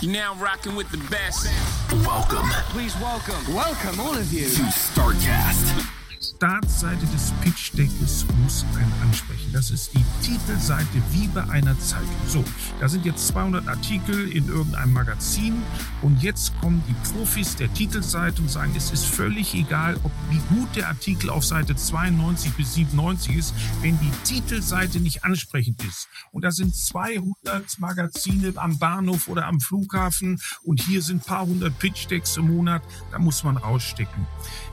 You're now rocking with the best. Welcome Please welcome. Welcome, all of you. to StarCast. Startseite des Pitch-Deckes muss einen ansprechen. Das ist die Titelseite wie bei einer Zeitung. So, da sind jetzt 200 Artikel in irgendeinem Magazin und jetzt kommen die Profis der Titelseite und sagen, es ist völlig egal, ob wie gut der Artikel auf Seite 92 bis 97 ist, wenn die Titelseite nicht ansprechend ist. Und da sind 200 Magazine am Bahnhof oder am Flughafen und hier sind paar hundert Pitch-Decks im Monat. Da muss man rausstecken.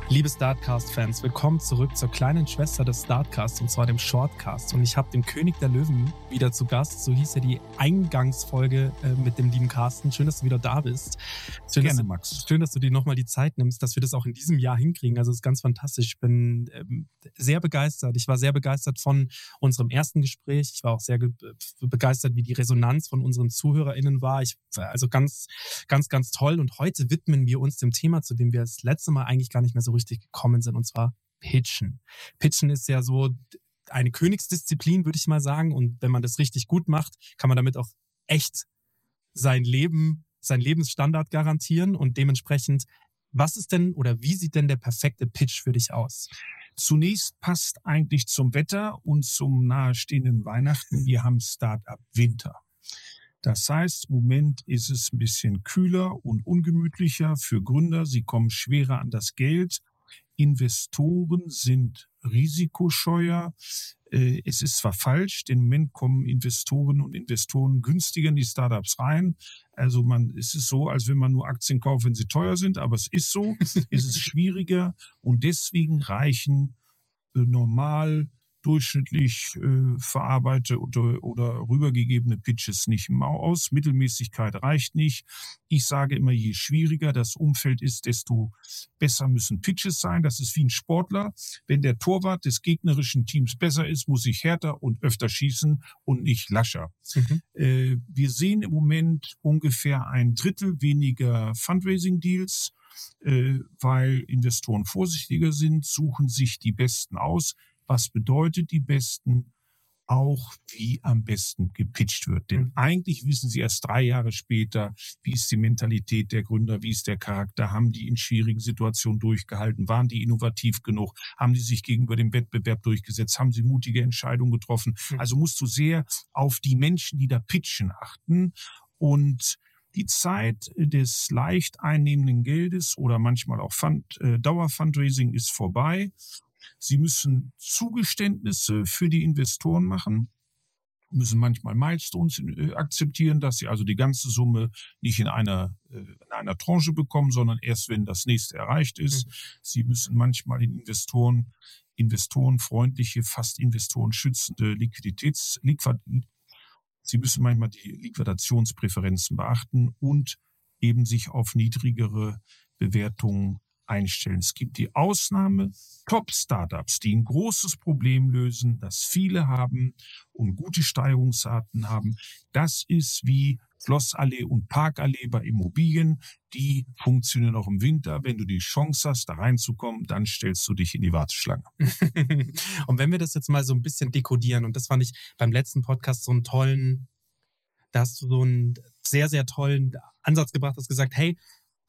Liebe Startcast-Fans, willkommen zurück zur kleinen Schwester des Startcasts und zwar dem Shortcast. Und ich habe den König der Löwen wieder zu Gast. So hieß ja die Eingangsfolge äh, mit dem lieben Carsten. Schön, dass du wieder da bist. Schön, Gerne, dass du, Max. Schön, dass du dir nochmal die Zeit nimmst, dass wir das auch in diesem Jahr hinkriegen. Also es ist ganz fantastisch. Ich bin ähm, sehr begeistert. Ich war sehr begeistert von unserem ersten Gespräch. Ich war auch sehr ge- begeistert, wie die Resonanz von unseren ZuhörerInnen war. Ich, also ganz, ganz, ganz toll. Und heute widmen wir uns dem Thema, zu dem wir das letzte Mal eigentlich gar nicht mehr so richtig gekommen sind, und zwar Pitchen. Pitchen ist ja so eine Königsdisziplin, würde ich mal sagen. Und wenn man das richtig gut macht, kann man damit auch echt sein Leben, sein Lebensstandard garantieren. Und dementsprechend, was ist denn oder wie sieht denn der perfekte Pitch für dich aus? Zunächst passt eigentlich zum Wetter und zum nahestehenden Weihnachten. Wir haben Start-up Winter. Das heißt, im Moment ist es ein bisschen kühler und ungemütlicher für Gründer. Sie kommen schwerer an das Geld. Investoren sind risikoscheuer. Äh, Es ist zwar falsch, im Moment kommen Investoren und Investoren günstiger in die Startups rein. Also man, es ist so, als wenn man nur Aktien kauft, wenn sie teuer sind, aber es ist so. es ist schwieriger und deswegen reichen äh, normal durchschnittlich äh, verarbeitete oder, oder rübergegebene Pitches nicht immer aus. Mittelmäßigkeit reicht nicht. Ich sage immer, je schwieriger das Umfeld ist, desto besser müssen Pitches sein. Das ist wie ein Sportler. Wenn der Torwart des gegnerischen Teams besser ist, muss ich härter und öfter schießen und nicht lascher. Äh, wir sehen im Moment ungefähr ein Drittel weniger Fundraising-Deals, äh, weil Investoren vorsichtiger sind, suchen sich die Besten aus. Was bedeutet die Besten? Auch wie am besten gepitcht wird. Denn Mhm. eigentlich wissen sie erst drei Jahre später, wie ist die Mentalität der Gründer, wie ist der Charakter, haben die in schwierigen Situationen durchgehalten, waren die innovativ genug, haben die sich gegenüber dem Wettbewerb durchgesetzt, haben sie mutige Entscheidungen getroffen. Mhm. Also musst du sehr auf die Menschen, die da pitchen, achten. Und die Zeit des leicht einnehmenden Geldes oder manchmal auch Fund, äh, Dauerfundraising ist vorbei. Sie müssen Zugeständnisse für die Investoren machen, müssen manchmal Milestones äh, akzeptieren, dass sie also die ganze Summe nicht in einer, äh, in einer Tranche bekommen, sondern erst, wenn das nächste erreicht ist. Sie müssen manchmal den Investoren, investorenfreundliche, fast investorenschützende Liquiditäts, Liquid, Sie müssen manchmal die Liquidationspräferenzen beachten und eben sich auf niedrigere Bewertungen einstellen. Es gibt die Ausnahme Top-Startups, die ein großes Problem lösen, das viele haben und gute Steigerungsarten haben. Das ist wie Schlossallee und Parkallee bei Immobilien. Die funktionieren auch im Winter. Wenn du die Chance hast, da reinzukommen, dann stellst du dich in die Warteschlange. und wenn wir das jetzt mal so ein bisschen dekodieren, und das fand ich beim letzten Podcast so einen tollen, da hast du so einen sehr, sehr tollen Ansatz gebracht, hast gesagt, hey,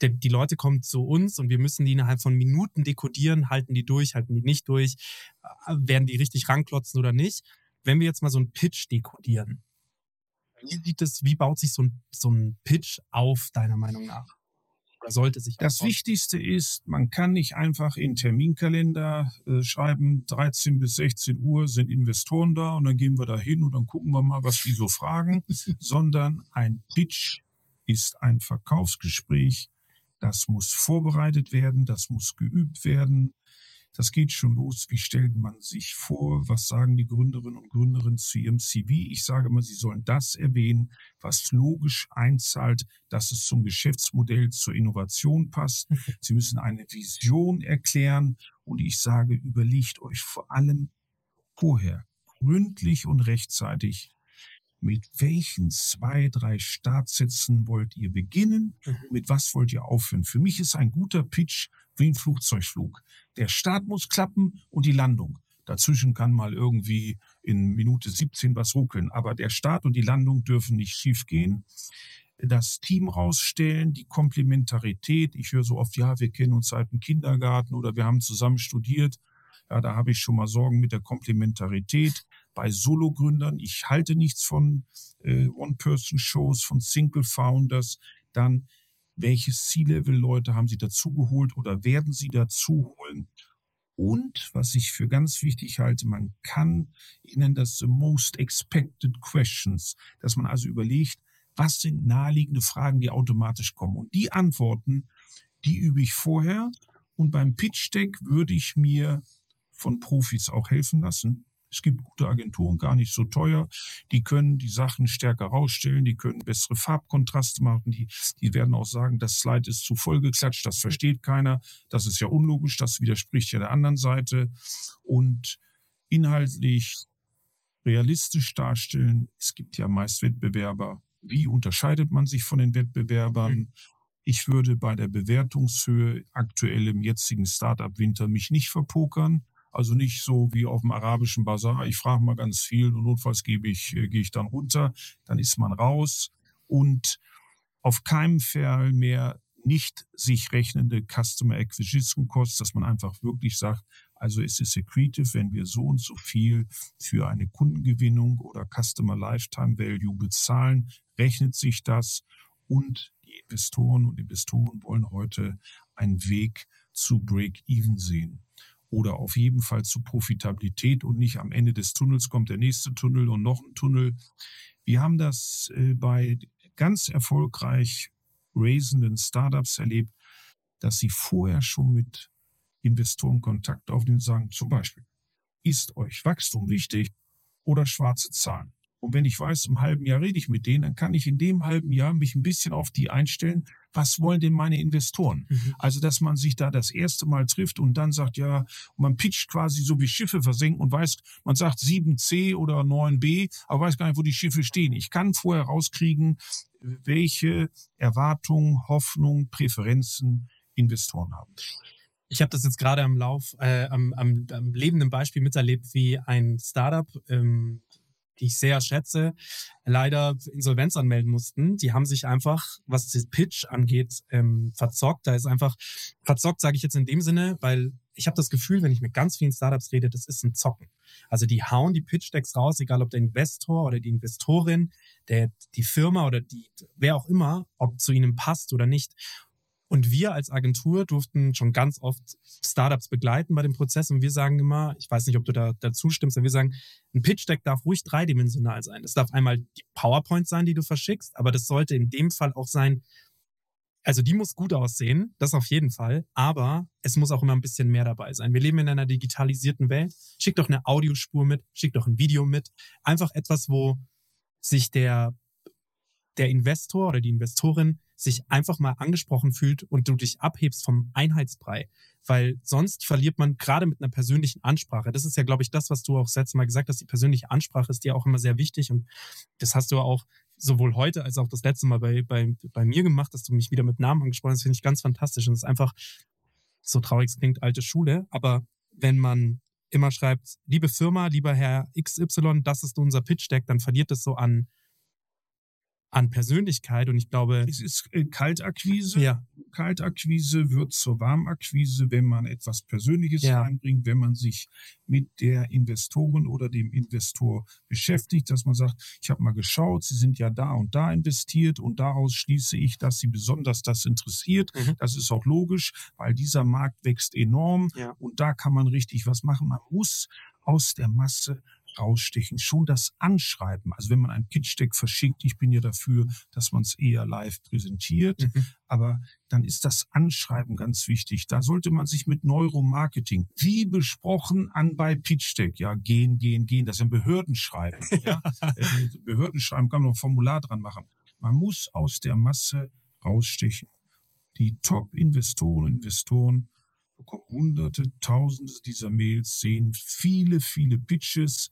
die, die Leute kommen zu uns und wir müssen die innerhalb von Minuten dekodieren, halten die durch, halten die nicht durch, äh, werden die richtig ranklotzen oder nicht. Wenn wir jetzt mal so einen Pitch dekodieren, wie sieht es, wie baut sich so ein, so ein Pitch auf, deiner Meinung nach? Oder sollte sich Das aufbauen? Wichtigste ist, man kann nicht einfach in Terminkalender äh, schreiben, 13 bis 16 Uhr sind Investoren da und dann gehen wir da hin und dann gucken wir mal, was die so fragen, sondern ein Pitch ist ein Verkaufsgespräch. Das muss vorbereitet werden, das muss geübt werden. Das geht schon los. Wie stellt man sich vor? Was sagen die Gründerinnen und Gründerinnen zu ihrem CV? Ich sage mal, sie sollen das erwähnen, was logisch einzahlt, dass es zum Geschäftsmodell, zur Innovation passt. Sie müssen eine Vision erklären. Und ich sage, überlegt euch vor allem vorher gründlich und rechtzeitig, mit welchen zwei, drei Startsätzen wollt ihr beginnen? Mit was wollt ihr aufhören? Für mich ist ein guter Pitch wie ein Flugzeugflug. Der Start muss klappen und die Landung. Dazwischen kann mal irgendwie in Minute 17 was ruckeln, aber der Start und die Landung dürfen nicht schief gehen. das Team rausstellen, die Komplementarität. Ich höre so oft, ja, wir kennen uns seit dem Kindergarten oder wir haben zusammen studiert. Ja, da habe ich schon mal Sorgen mit der Komplementarität. Bei Solo-Gründern, ich halte nichts von äh, One-Person-Shows, von Single-Founders. Dann, welche C-Level-Leute haben Sie dazugeholt oder werden Sie dazuholen? Und was ich für ganz wichtig halte, man kann, ich nenne das the most expected questions, dass man also überlegt, was sind naheliegende Fragen, die automatisch kommen. Und die Antworten, die übe ich vorher. Und beim Pitch Deck würde ich mir von Profis auch helfen lassen. Es gibt gute Agenturen, gar nicht so teuer. Die können die Sachen stärker rausstellen, die können bessere Farbkontraste machen, die, die werden auch sagen, das Slide ist zu voll geklatscht, das versteht keiner, das ist ja unlogisch, das widerspricht ja der anderen Seite. Und inhaltlich realistisch darstellen, es gibt ja meist Wettbewerber. Wie unterscheidet man sich von den Wettbewerbern? Mhm. Ich würde bei der Bewertungshöhe aktuell im jetzigen Startup-Winter mich nicht verpokern. Also nicht so wie auf dem arabischen Bazar. Ich frage mal ganz viel und notfalls gebe ich, äh, gehe ich dann runter. Dann ist man raus und auf keinem Fall mehr nicht sich rechnende Customer Acquisition Costs, dass man einfach wirklich sagt, also es ist accretive, wenn wir so und so viel für eine Kundengewinnung oder Customer Lifetime Value bezahlen, rechnet sich das und die Investoren und Investoren wollen heute einen Weg zu Break-Even sehen oder auf jeden Fall zu Profitabilität und nicht am Ende des Tunnels kommt der nächste Tunnel und noch ein Tunnel. Wir haben das äh, bei ganz erfolgreich raisenden Startups erlebt, dass sie vorher schon mit Investoren Kontakt aufnehmen und sagen, zum Beispiel, ist euch Wachstum wichtig oder schwarze Zahlen? Und wenn ich weiß, im halben Jahr rede ich mit denen, dann kann ich in dem halben Jahr mich ein bisschen auf die einstellen. Was wollen denn meine Investoren? Mhm. Also, dass man sich da das erste Mal trifft und dann sagt, ja, man pitcht quasi so wie Schiffe versenken und weiß, man sagt 7c oder 9b, aber weiß gar nicht, wo die Schiffe stehen. Ich kann vorher rauskriegen, welche Erwartungen, Hoffnungen, Präferenzen Investoren haben. Ich habe das jetzt gerade am Lauf, äh, am, am, am lebenden Beispiel miterlebt, wie ein Startup ähm, die ich sehr schätze, leider Insolvenz anmelden mussten. Die haben sich einfach, was das Pitch angeht, ähm, verzockt. Da ist einfach verzockt, sage ich jetzt in dem Sinne, weil ich habe das Gefühl, wenn ich mit ganz vielen Startups rede, das ist ein Zocken. Also die hauen die Pitch-Decks raus, egal ob der Investor oder die Investorin, der, die Firma oder die, wer auch immer, ob zu ihnen passt oder nicht. Und wir als Agentur durften schon ganz oft Startups begleiten bei dem Prozess und wir sagen immer, ich weiß nicht, ob du da dazu stimmst, aber wir sagen, ein Pitch Deck darf ruhig dreidimensional sein. Das darf einmal die PowerPoint sein, die du verschickst, aber das sollte in dem Fall auch sein, also die muss gut aussehen, das auf jeden Fall, aber es muss auch immer ein bisschen mehr dabei sein. Wir leben in einer digitalisierten Welt. Schick doch eine Audiospur mit, schick doch ein Video mit. Einfach etwas, wo sich der, der Investor oder die Investorin sich einfach mal angesprochen fühlt und du dich abhebst vom Einheitsbrei. Weil sonst verliert man gerade mit einer persönlichen Ansprache. Das ist ja, glaube ich, das, was du auch das letzte Mal gesagt hast. Die persönliche Ansprache ist dir auch immer sehr wichtig. Und das hast du auch sowohl heute als auch das letzte Mal bei, bei, bei mir gemacht, dass du mich wieder mit Namen angesprochen hast. Das finde ich ganz fantastisch. Und es ist einfach, so traurig es klingt, alte Schule. Aber wenn man immer schreibt, liebe Firma, lieber Herr XY, das ist unser Pitch Deck, dann verliert es so an, an Persönlichkeit und ich glaube. Es ist äh, Kaltakquise. Ja. Kaltakquise wird zur Warmakquise, wenn man etwas Persönliches ja. einbringt, wenn man sich mit der Investoren oder dem Investor beschäftigt, dass man sagt, ich habe mal geschaut, Sie sind ja da und da investiert und daraus schließe ich, dass Sie besonders das interessiert. Mhm. Das ist auch logisch, weil dieser Markt wächst enorm ja. und da kann man richtig was machen. Man muss aus der Masse rausstechen. Schon das Anschreiben, also wenn man ein Pitch-Deck verschickt, ich bin ja dafür, dass man es eher live präsentiert, mhm. aber dann ist das Anschreiben ganz wichtig. Da sollte man sich mit Neuromarketing, wie besprochen, an bei Pitch-Deck, ja, gehen, gehen, gehen, das ist ein Behördenschreiben. ja. Äh, Behördenschreiben kann man ein Formular dran machen. Man muss aus der Masse rausstechen. Die Top-Investoren, Investoren bekomme hunderte, tausende dieser Mails, sehen viele, viele Pitches.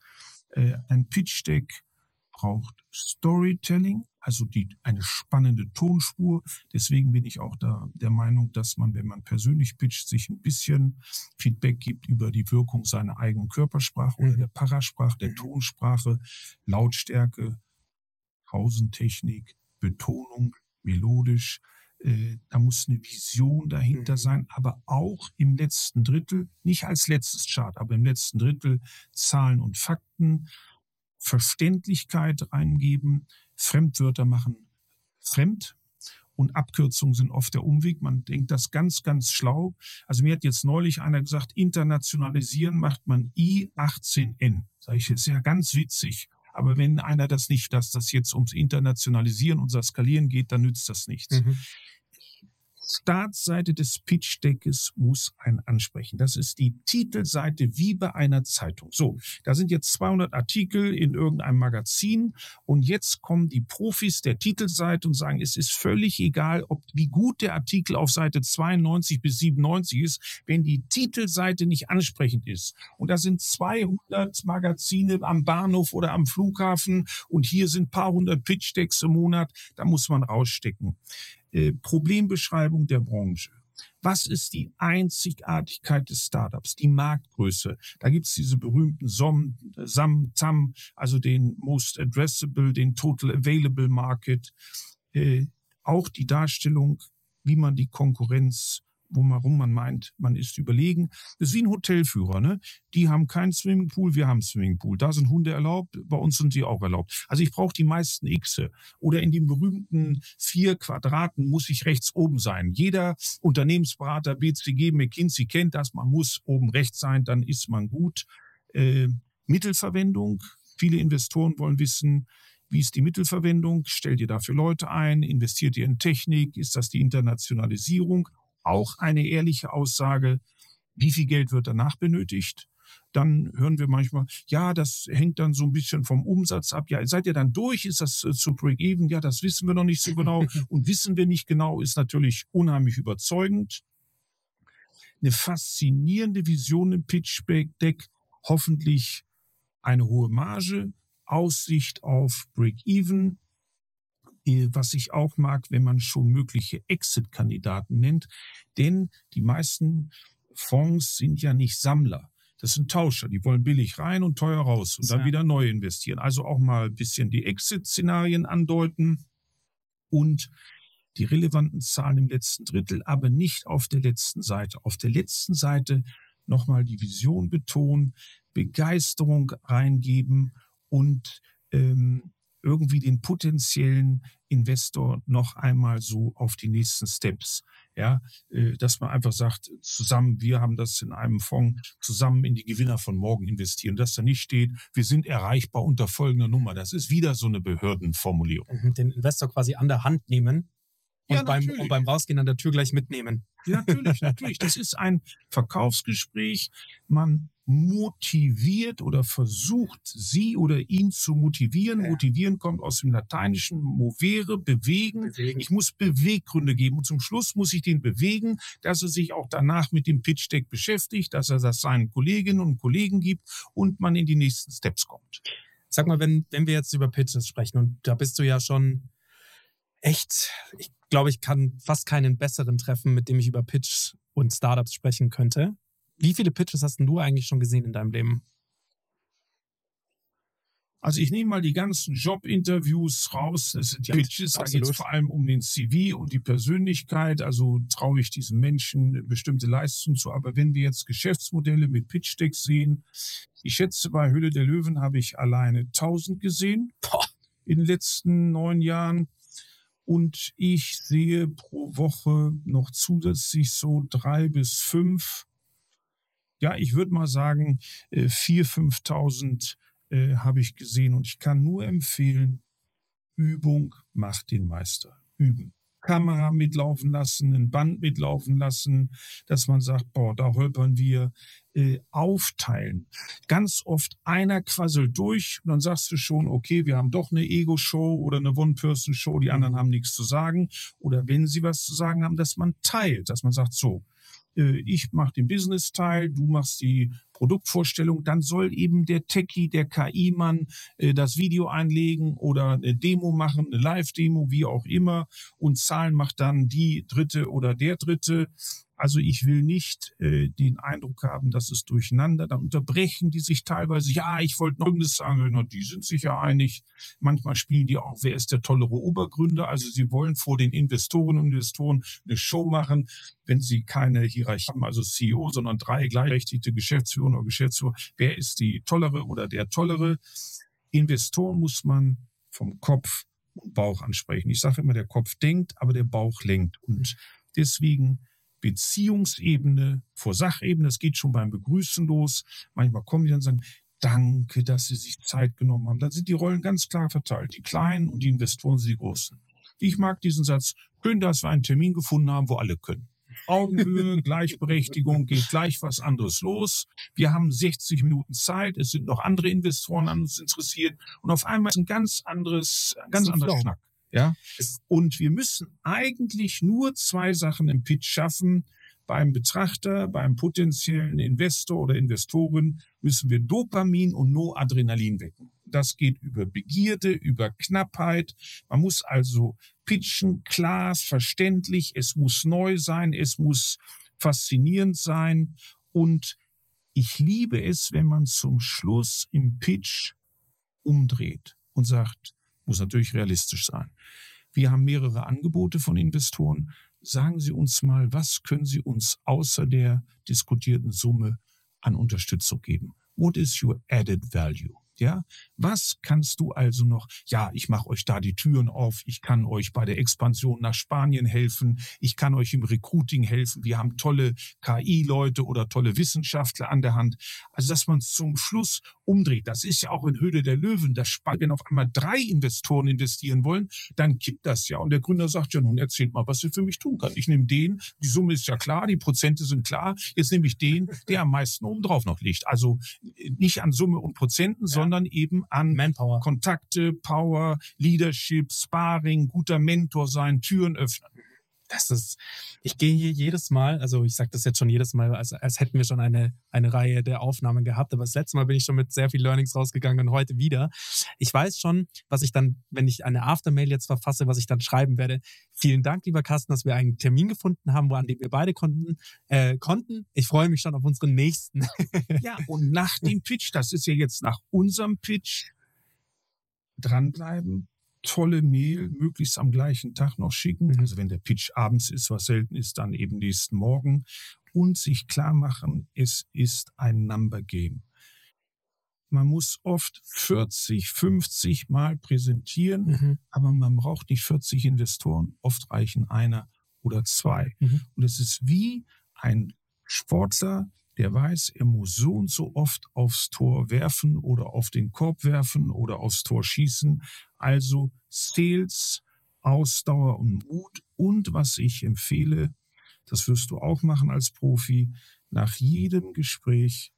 Äh, ein Pitch-Deck braucht Storytelling, also die, eine spannende Tonspur. Deswegen bin ich auch da der Meinung, dass man, wenn man persönlich pitcht, sich ein bisschen Feedback gibt über die Wirkung seiner eigenen Körpersprache oder mhm. der Parasprache, der Tonsprache, Lautstärke, Pausentechnik, Betonung, melodisch. Äh, da muss eine Vision dahinter Mhm. sein, aber auch im letzten Drittel, nicht als letztes Chart, aber im letzten Drittel Zahlen und Fakten, Verständlichkeit reingeben, Fremdwörter machen fremd und Abkürzungen sind oft der Umweg. Man denkt das ganz, ganz schlau. Also mir hat jetzt neulich einer gesagt, internationalisieren macht man I18N. Sag ich, ist ja ganz witzig. Aber wenn einer das nicht, dass das jetzt ums Internationalisieren und Skalieren geht, dann nützt das nichts. Mhm. Startseite des Pitch-Deckes muss einen ansprechen. Das ist die Titelseite wie bei einer Zeitung. So, da sind jetzt 200 Artikel in irgendeinem Magazin und jetzt kommen die Profis der Titelseite und sagen, es ist völlig egal, ob wie gut der Artikel auf Seite 92 bis 97 ist, wenn die Titelseite nicht ansprechend ist. Und da sind 200 Magazine am Bahnhof oder am Flughafen und hier sind paar hundert Pitch-Decks im Monat, da muss man rausstecken. Äh, Problembeschreibung der Branche. Was ist die Einzigartigkeit des Startups? Die Marktgröße. Da gibt's diese berühmten SOM, SAM, ZAM, also den Most Addressable, den Total Available Market. Äh, auch die Darstellung, wie man die Konkurrenz worum man meint, man ist überlegen. Das ist wie ein Hotelführer, ne? Die haben keinen Swimmingpool, wir haben Swimmingpool. Da sind Hunde erlaubt, bei uns sind sie auch erlaubt. Also ich brauche die meisten Xe. Oder in den berühmten vier Quadraten muss ich rechts oben sein. Jeder Unternehmensberater, BCG, McKinsey kennt das, man muss oben rechts sein, dann ist man gut. Äh, Mittelverwendung. Viele Investoren wollen wissen, wie ist die Mittelverwendung? Stellt ihr dafür Leute ein? Investiert ihr in Technik? Ist das die Internationalisierung? Auch eine ehrliche Aussage. Wie viel Geld wird danach benötigt? Dann hören wir manchmal, ja, das hängt dann so ein bisschen vom Umsatz ab. Ja, seid ihr dann durch? Ist das äh, zu Break-Even? Ja, das wissen wir noch nicht so genau. Und wissen wir nicht genau, ist natürlich unheimlich überzeugend. Eine faszinierende Vision im Pitch-Deck. Hoffentlich eine hohe Marge, Aussicht auf Break-Even, was ich auch mag, wenn man schon mögliche Exit-Kandidaten nennt. Denn die meisten Fonds sind ja nicht Sammler. Das sind Tauscher, die wollen billig rein und teuer raus und dann Ja. wieder neu investieren. Also auch mal ein bisschen die Exit-Szenarien andeuten und die relevanten Zahlen im letzten Drittel, aber nicht auf der letzten Seite. Auf der letzten Seite nochmal die Vision betonen, Begeisterung reingeben und ähm, irgendwie den potenziellen Investor noch einmal so auf die nächsten Steps, ja, äh, dass man einfach sagt, zusammen, wir haben das in einem Fonds zusammen in die Gewinner von morgen investieren, dass da nicht steht, wir sind erreichbar unter folgender Nummer. Das ist wieder so eine Behördenformulierung. Mhm. Den Investor quasi an der Hand nehmen und, Ja, beim, und beim Rausgehen an der Tür gleich mitnehmen. Ja, natürlich, natürlich. Das ist ein Verkaufsgespräch. Man motiviert oder versucht, sie oder ihn zu motivieren. Ja. Motivieren kommt aus dem Lateinischen movere, bewegen. Bewegen. Ich muss Beweggründe geben. Und zum Schluss muss ich den bewegen, dass er sich auch danach mit dem Pitch Deck beschäftigt, dass er das seinen Kolleginnen und Kollegen gibt und man in die nächsten Steps kommt. Sag mal, wenn, wenn wir jetzt über Pitches sprechen, und da bist du ja schon echt, ich glaube, ich kann fast keinen besseren treffen, mit dem ich über Pitch und Startups sprechen könnte. Wie viele Pitches hast denn du eigentlich schon gesehen in deinem Leben? Also ich nehme mal die ganzen Jobinterviews raus. Das sind ja Pitches, da geht es vor allem um den CV und die Persönlichkeit. Also traue ich diesem Menschen bestimmte Leistungen zu. Aber wenn wir jetzt Geschäftsmodelle mit Pitch-Decks sehen, ich schätze, bei Höhle der Löwen habe ich alleine 1000 gesehen in den letzten neun Jahren. Und ich sehe pro Woche noch zusätzlich so drei bis fünf, ja, ich würde mal sagen, äh, vier, 5.000 äh, habe ich gesehen. Und ich kann nur empfehlen, Übung macht den Meister. Üben. Kamera mitlaufen lassen, ein Band mitlaufen lassen, dass man sagt, boah, da holpern wir, äh, aufteilen. Ganz oft einer quasselt durch und dann sagst du schon, okay, wir haben doch eine Ego-Show oder eine One-Person-Show, die anderen haben nichts zu sagen. Oder wenn sie was zu sagen haben, dass man teilt, dass man sagt, so, äh, ich mache den Business-Teil, du machst die Produktvorstellung, dann soll eben der Techie, der KI-Mann äh, das Video einlegen oder eine Demo machen, eine Live-Demo, wie auch immer. Und Zahlen macht dann die Dritte oder der Dritte. Also ich will nicht äh, den Eindruck haben, dass es durcheinander, dann unterbrechen die sich teilweise, ja, ich wollte noch irgendwas sagen, na, die sind sich ja einig. Manchmal spielen die auch, wer ist der tollere Obergründer? Also sie wollen vor den Investoren und Investoren eine Show machen, wenn sie keine Hierarchie haben, also CEO, sondern drei gleichberechtigte Geschäftsführer oder Geschäftsführer. Wer ist die tollere oder der tollere? Investoren muss man vom Kopf und Bauch ansprechen. Ich sage immer, der Kopf denkt, aber der Bauch lenkt. Und deswegen Beziehungsebene vor Sachebene, das geht schon beim Begrüßen los. Manchmal kommen die dann und sagen, danke, dass Sie sich Zeit genommen haben. Dann sind die Rollen ganz klar verteilt. Die Kleinen und die Investoren sind die Großen. Ich mag diesen Satz, schön, dass wir einen Termin gefunden haben, wo alle können. Augenhöhe, Gleichberechtigung, geht gleich was anderes los. Wir haben 60 Minuten Zeit, es sind noch andere Investoren an uns interessiert und auf einmal ist ein ganz anderes, ganz anderer Schnack. Ja? Und wir müssen eigentlich nur zwei Sachen im Pitch schaffen. Beim Betrachter, beim potenziellen Investor oder Investorin müssen wir Dopamin und Noadrenalin wecken. Das geht über Begierde, über Knappheit. Man muss also pitchen, klar, verständlich. Es muss neu sein. Es muss faszinierend sein. Und ich liebe es, wenn man zum Schluss im Pitch umdreht und sagt, muss natürlich realistisch sein. Wir haben mehrere Angebote von Investoren. Sagen Sie uns mal, was können Sie uns außer der diskutierten Summe an Unterstützung geben? What is your added value? Ja, was kannst du also noch? Ja, ich mache euch da die Türen auf. Ich kann euch bei der Expansion nach Spanien helfen. Ich kann euch im Recruiting helfen. Wir haben tolle KI-Leute oder tolle Wissenschaftler an der Hand. Also, dass man zum Schluss umdreht. Das ist ja auch in Höhle der Löwen. Das spannend, wenn auf einmal drei Investoren investieren wollen, dann kippt das ja. Und der Gründer sagt ja nun, erzählt mal, was ihr für mich tun kann. Ich nehme den, die Summe ist ja klar, die Prozente sind klar. Jetzt nehme ich den, der am meisten obendrauf noch liegt. Also nicht an Summe und Prozenten, ja. Sondern eben an Manpower. Kontakte, Power, Leadership, Sparring, guter Mentor sein, Türen öffnen das ist, ich gehe hier jedes Mal, also ich sage das jetzt schon jedes Mal, als, als hätten wir schon eine, eine Reihe der Aufnahmen gehabt, aber das letzte Mal bin ich schon mit sehr viel Learnings rausgegangen und heute wieder. Ich weiß schon, was ich dann, wenn ich eine Aftermail jetzt verfasse, was ich dann schreiben werde. Vielen Dank, lieber Carsten, dass wir einen Termin gefunden haben, an dem wir beide konnten. Äh, konnten. Ich freue mich schon auf unseren nächsten. ja, und nach dem Pitch, das ist ja jetzt nach unserem Pitch, dranbleiben, tolle Mail möglichst am gleichen Tag noch schicken. Mhm. Also wenn der Pitch abends ist, was selten ist, dann eben nächsten Morgen. Und sich klar machen, es ist ein Number Game. Man muss oft 40, 50 Mal präsentieren, mhm. aber man braucht nicht 40 Investoren. Oft reichen einer oder zwei. Mhm. Und es ist wie ein Sportler, der weiß, er muss so und so oft aufs Tor werfen oder auf den Korb werfen oder aufs Tor schießen. Also Sales, Ausdauer und Mut. Und was ich empfehle, das wirst du auch machen als Profi, nach jedem Gespräch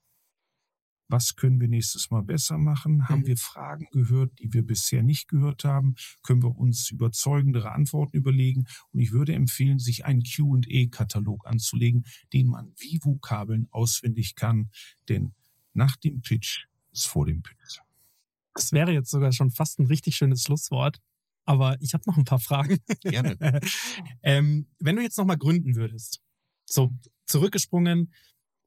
was können wir nächstes Mal besser machen? Haben mhm. wir Fragen gehört, die wir bisher nicht gehört haben? Können wir uns überzeugendere Antworten überlegen? Und ich würde empfehlen, sich einen Q&A-Katalog anzulegen, den man wie Vokabeln auswendig kann. Denn nach dem Pitch ist vor dem Pitch. Das wäre jetzt sogar schon fast ein richtig schönes Schlusswort. Aber ich habe noch ein paar Fragen. Gerne. ähm, wenn du jetzt nochmal gründen würdest, so zurückgesprungen,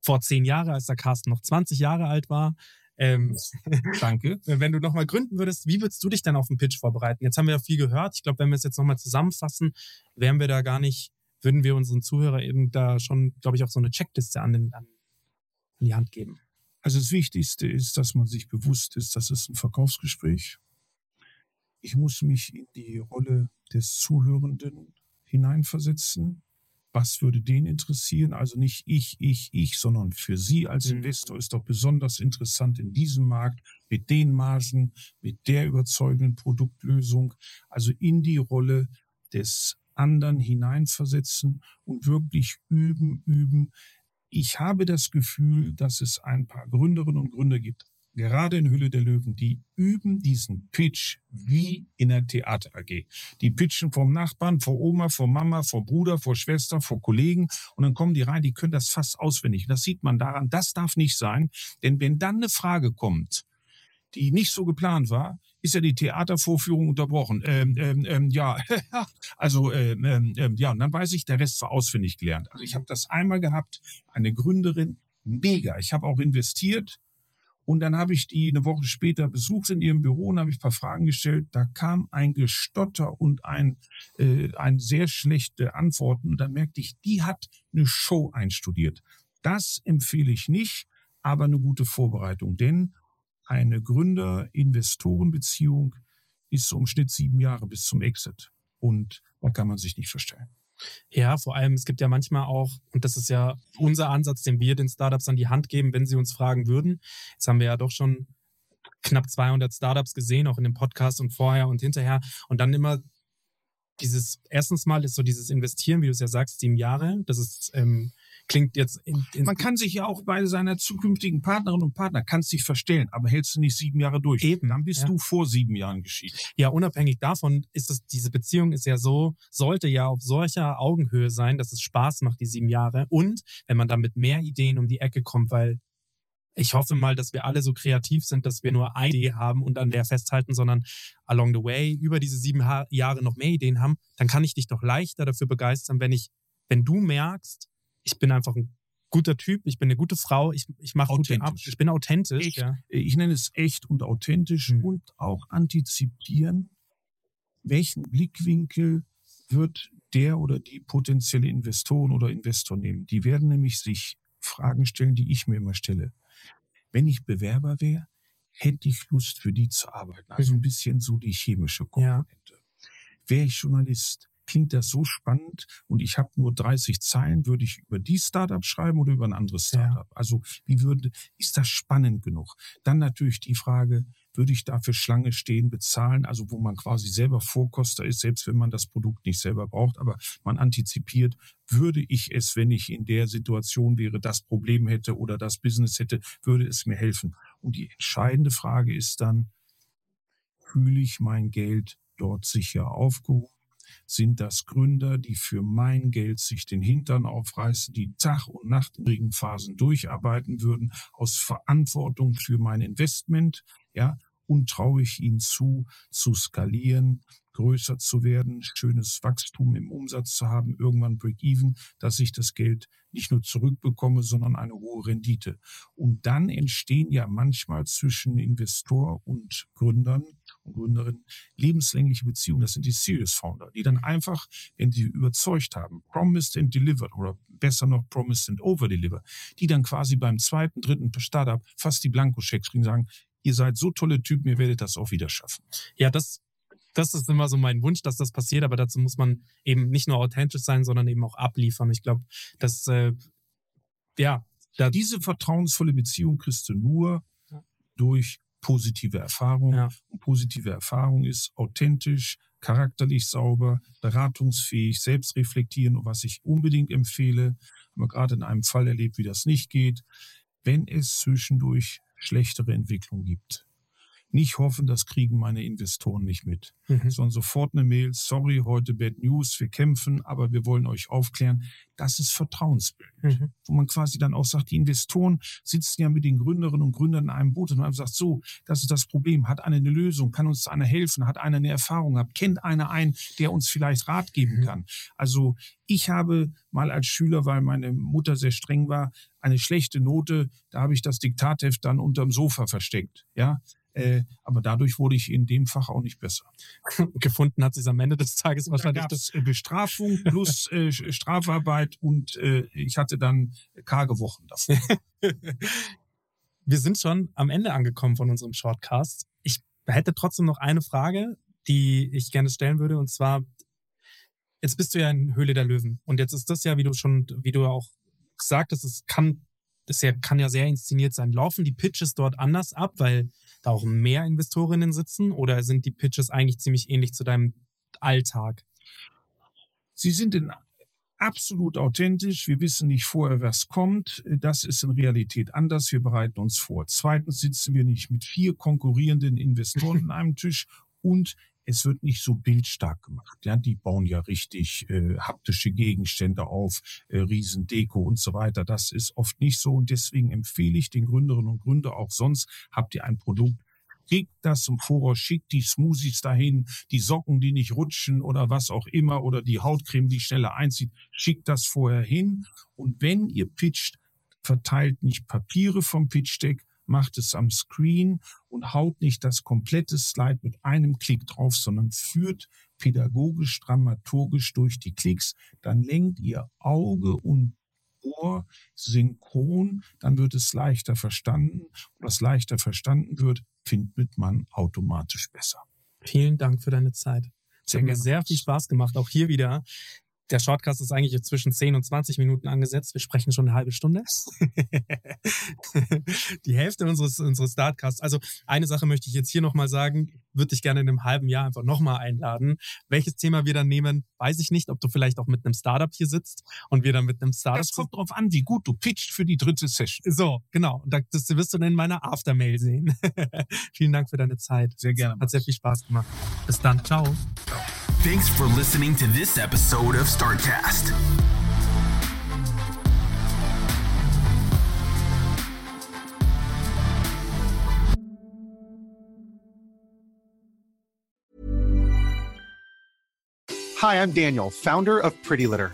vor zehn Jahren, als der Carsten noch 20 Jahre alt war. Ähm, Danke. Wenn du nochmal gründen würdest, wie würdest du dich dann auf den Pitch vorbereiten? Jetzt haben wir ja viel gehört. Ich glaube, wenn wir es jetzt nochmal zusammenfassen, wären wir da gar nicht, würden wir unseren Zuhörern eben da schon, glaube ich, auch so eine Checkliste an, den, an die Hand geben. Also das Wichtigste ist, dass man sich bewusst ist, das ist ein Verkaufsgespräch. Ich muss mich in die Rolle des Zuhörenden hineinversetzen was würde den interessieren? Also nicht ich, ich, ich, sondern für Sie als mhm. Investor ist doch besonders interessant in diesem Markt mit den Margen, mit der überzeugenden Produktlösung, also in die Rolle des anderen hineinversetzen und wirklich üben, üben. Ich habe das Gefühl, dass es ein paar Gründerinnen und Gründer gibt, gerade in Hülle der Löwen, die üben diesen Pitch wie in der Theater AG. Die pitchen vom Nachbarn, vor Oma, vor Mama, vor Bruder, vor Schwester, vor Kollegen und dann kommen die rein, die können das fast auswendig. Das sieht man daran, das darf nicht sein, denn wenn dann eine Frage kommt, die nicht so geplant war, ist ja die Theatervorführung unterbrochen. Ähm, ähm, ähm, ja, also ähm, ähm, ähm, ja, und dann weiß ich, der Rest war auswendig gelernt. Also ich habe das einmal gehabt, eine Gründerin, mega. Ich habe auch investiert und dann habe ich die eine Woche später besucht in ihrem Büro und habe ich ein paar Fragen gestellt. Da kam ein Gestotter und ein, äh, ein sehr schlechte Antworten. Und dann merkte ich, die hat eine Show einstudiert. Das empfehle ich nicht, aber eine gute Vorbereitung. Denn eine Gründer-Investoren-Beziehung ist so im Schnitt sieben Jahre bis zum Exit. Und da kann man sich nicht verstellen. Ja, vor allem, es gibt ja manchmal auch, und das ist ja unser Ansatz, den wir den Startups an die Hand geben, wenn sie uns fragen würden. Jetzt haben wir ja doch schon knapp 200 Startups gesehen, auch in dem Podcast und vorher und hinterher. Und dann immer dieses, erstens mal ist so dieses Investieren, wie du es ja sagst, sieben Jahre. Das ist ähm, klingt jetzt. In, in Man kann sich ja auch bei seiner zukünftigen Partnerin und Partner kannst dich verstellen, aber hältst du nicht sieben Jahre durch. Eben. Dann bist ja. du vor sieben Jahren geschieden. Ja, unabhängig davon ist es, diese Beziehung ist ja so, sollte ja auf solcher Augenhöhe sein, dass es Spaß macht, die sieben Jahre. Und wenn man dann mit mehr Ideen um die Ecke kommt, weil ich hoffe mal, dass wir alle so kreativ sind, dass wir nur eine Idee haben und an der festhalten, sondern along the way über diese sieben Jahre noch mehr Ideen haben, dann kann ich dich doch leichter dafür begeistern, wenn ich, wenn du merkst, ich bin einfach ein guter Typ, ich bin eine gute Frau, ich, ich mache gute Ab ich bin authentisch. Echt. Ja. Ich nenne es echt und authentisch Mhm. und auch antizipieren, welchen Blickwinkel wird der oder die potenzielle Investoren oder Investor nehmen. Die werden nämlich sich Fragen stellen, die ich mir immer stelle. Wenn ich Bewerber wäre, hätte ich Lust für die zu arbeiten. Also Mhm. ein bisschen so die chemische Ja. Komponente. Wäre ich Journalist, klingt das so spannend und ich habe nur 30 Zeilen, würde ich über die Startup schreiben oder über ein anderes Startup? Also wie würde, ist das spannend genug? Dann natürlich die Frage, würde ich dafür Schlange stehen, bezahlen, also wo man quasi selber Vorkoster ist, selbst wenn man das Produkt nicht selber braucht, aber man antizipiert, würde ich es, wenn ich in der Situation wäre, das Problem hätte oder das Business hätte, würde es mir helfen? Und die entscheidende Frage ist dann, fühle ich mein Geld dort sicher aufgehoben? Sind das Gründer, die für mein Geld sich den Hintern aufreißen, die Tag und Nacht in Regenphasen durcharbeiten würden, aus Verantwortung für mein Investment, ja? Und traue ich ihnen zu, zu skalieren, größer zu werden, schönes Wachstum im Umsatz zu haben, irgendwann Break-Even, dass ich das Geld nicht nur zurückbekomme, sondern eine hohe Rendite. Und dann entstehen ja manchmal zwischen Investor und Gründern und Gründerinnen lebenslängliche Beziehungen. Das sind die Serious Founder, die dann einfach, wenn sie überzeugt haben, promised and delivered oder besser noch promised and over delivered, die dann quasi beim zweiten, dritten Startup fast die Blankoschecks kriegen, sagen, ihr seid so tolle Typen, ihr werdet das auch wieder schaffen. Ja, das, das ist immer so mein Wunsch, dass das passiert, aber dazu muss man eben nicht nur authentisch sein, sondern eben auch abliefern. Ich glaube, dass, äh, ja, da, Diese vertrauensvolle Beziehung kriegst du nur Ja. durch positive Erfahrung. Ja. Und positive Erfahrung ist authentisch, charakterlich sauber, beratungsfähig, selbstreflektieren. Und was ich unbedingt empfehle, haben wir gerade in einem Fall erlebt, wie das nicht geht, wenn es zwischendurch schlechtere Entwicklung gibt. Nicht hoffen, das kriegen meine Investoren nicht mit, mhm. sondern sofort eine Mail, sorry, heute Bad News, wir kämpfen, aber wir wollen euch aufklären. Das ist Vertrauensbild Mhm. wo man quasi dann auch sagt, die Investoren sitzen ja mit den Gründerinnen und Gründern in einem Boot und man sagt, so, das ist das Problem, hat einer eine Lösung, kann uns einer helfen, hat einer eine Erfahrung gehabt, kennt einer einen, der uns vielleicht Rat geben Mhm. kann. Also ich habe mal als Schüler, weil meine Mutter sehr streng war, eine schlechte Note, da habe ich das Diktatheft dann unterm Sofa versteckt, ja. Äh, aber dadurch wurde ich in dem Fach auch nicht besser. gefunden hat sie es am Ende des Tages Da wahrscheinlich. gab es Bestrafung plus äh, Strafarbeit und äh, ich hatte dann karge Wochen davor. Wir sind schon am Ende angekommen von unserem Shortcast. Ich hätte trotzdem noch eine Frage, die ich gerne stellen würde. Und zwar, jetzt bist du ja in Höhle der Löwen. Und jetzt ist das ja, wie du schon, wie du auch gesagt hast, es kann, das ja, kann ja sehr inszeniert sein. Laufen die Pitches dort anders ab, weil da auch mehr Investorinnen sitzen? Oder sind die Pitches eigentlich ziemlich ähnlich zu deinem Alltag? Sie sind in absolut authentisch. Wir wissen nicht vorher, was kommt. Das ist in Realität anders. Wir bereiten uns vor. Zweitens sitzen wir nicht mit vier konkurrierenden Investoren an einem Tisch und es wird nicht so bildstark gemacht. Ja, die bauen ja richtig äh, haptische Gegenstände auf, äh, Riesendeko und so weiter. Das ist oft nicht so und deswegen empfehle ich den Gründerinnen und Gründern auch sonst, habt ihr ein Produkt, Kriegt das im Voraus, schickt die Smoothies dahin, die Socken, die nicht rutschen oder was auch immer oder die Hautcreme, die schneller einzieht, schickt das vorher hin. Und wenn ihr pitcht, verteilt nicht Papiere vom Pitch-Deck, macht es am Screen und haut nicht das komplette Slide mit einem Klick drauf, sondern führt pädagogisch, dramaturgisch durch die Klicks. Dann lenkt ihr Auge und Ohr synchron, dann wird es leichter verstanden. Und was leichter verstanden wird, findet man automatisch besser. Vielen Dank für deine Zeit. Es hat mir sehr viel Spaß gemacht. Auch hier wieder der Shortcast ist eigentlich zwischen 10 und 20 Minuten angesetzt. Wir sprechen schon eine halbe Stunde. die Hälfte unseres, unseres Startcasts. Also eine Sache möchte ich jetzt hier nochmal sagen. Würde ich gerne in einem halben Jahr einfach nochmal einladen. Welches Thema wir dann nehmen, weiß ich nicht. Ob du vielleicht auch mit einem Startup hier sitzt und wir dann mit einem Startup... Das kommt drauf an, wie gut du pitcht für die dritte Session. So, genau. Das wirst du dann in meiner Aftermail sehen. Vielen Dank für deine Zeit. Sehr gerne. Hat sehr viel Spaß gemacht. Bis dann. Ciao. Ciao. Thanks for listening to this episode of StartCast. Hi, I'm Daniel, founder of Pretty Litter.